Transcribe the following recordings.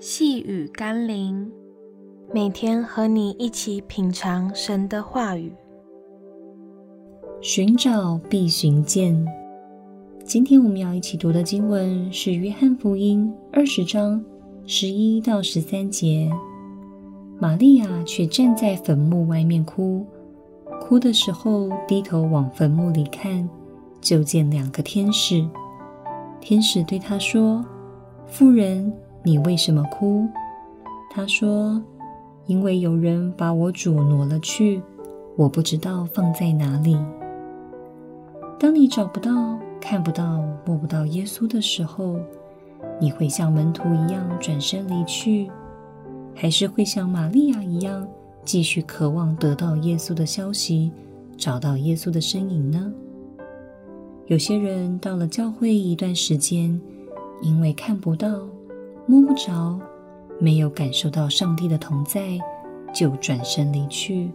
细雨甘霖，每天和你一起品尝神的话语，寻找必寻见。今天我们要一起读的经文是《约翰福音》二十章十一到十三节。玛利亚却站在坟墓外面哭，哭的时候低头往坟墓里看，就见两个天使。天使对她说：“妇人，你为什么哭？”他说：“因为有人把我主挪了去，我不知道放在哪里。”当你找不到、看不到、摸不到耶稣的时候，你会像门徒一样转身离去，还是会像玛利亚一样继续渴望得到耶稣的消息，找到耶稣的身影呢？有些人到了教会一段时间，因为看不到、摸不着，没有感受到上帝的同在，就转身离去。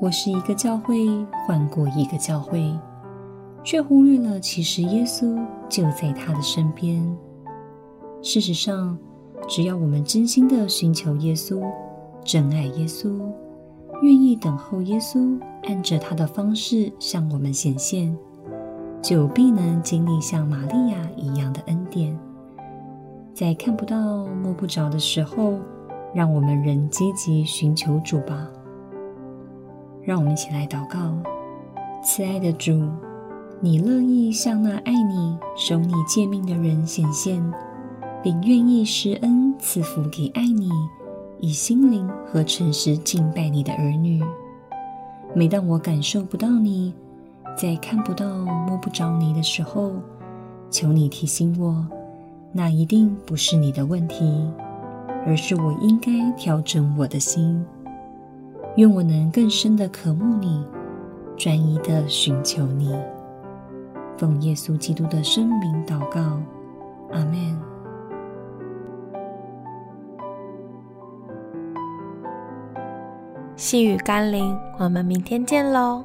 我是一个教会换过一个教会，却忽略了其实耶稣就在他的身边。事实上，只要我们真心的寻求耶稣，真爱耶稣，愿意等候耶稣，按着他的方式向我们显现。就必能经历像玛利亚一样的恩典，在看不到、摸不着的时候，让我们仍积极寻求主吧。让我们一起来祷告：慈爱的主，你乐意向那爱你、守你诫命的人显现，并愿意施恩赐福给爱你、以心灵和诚实敬拜你的儿女。每当我感受不到你，在看不到、摸不着你的时候，求你提醒我，那一定不是你的问题，而是我应该调整我的心。愿我能更深的渴慕你，专一的寻求你。奉耶稣基督的圣名祷告，阿门。细雨甘霖，我们明天见喽。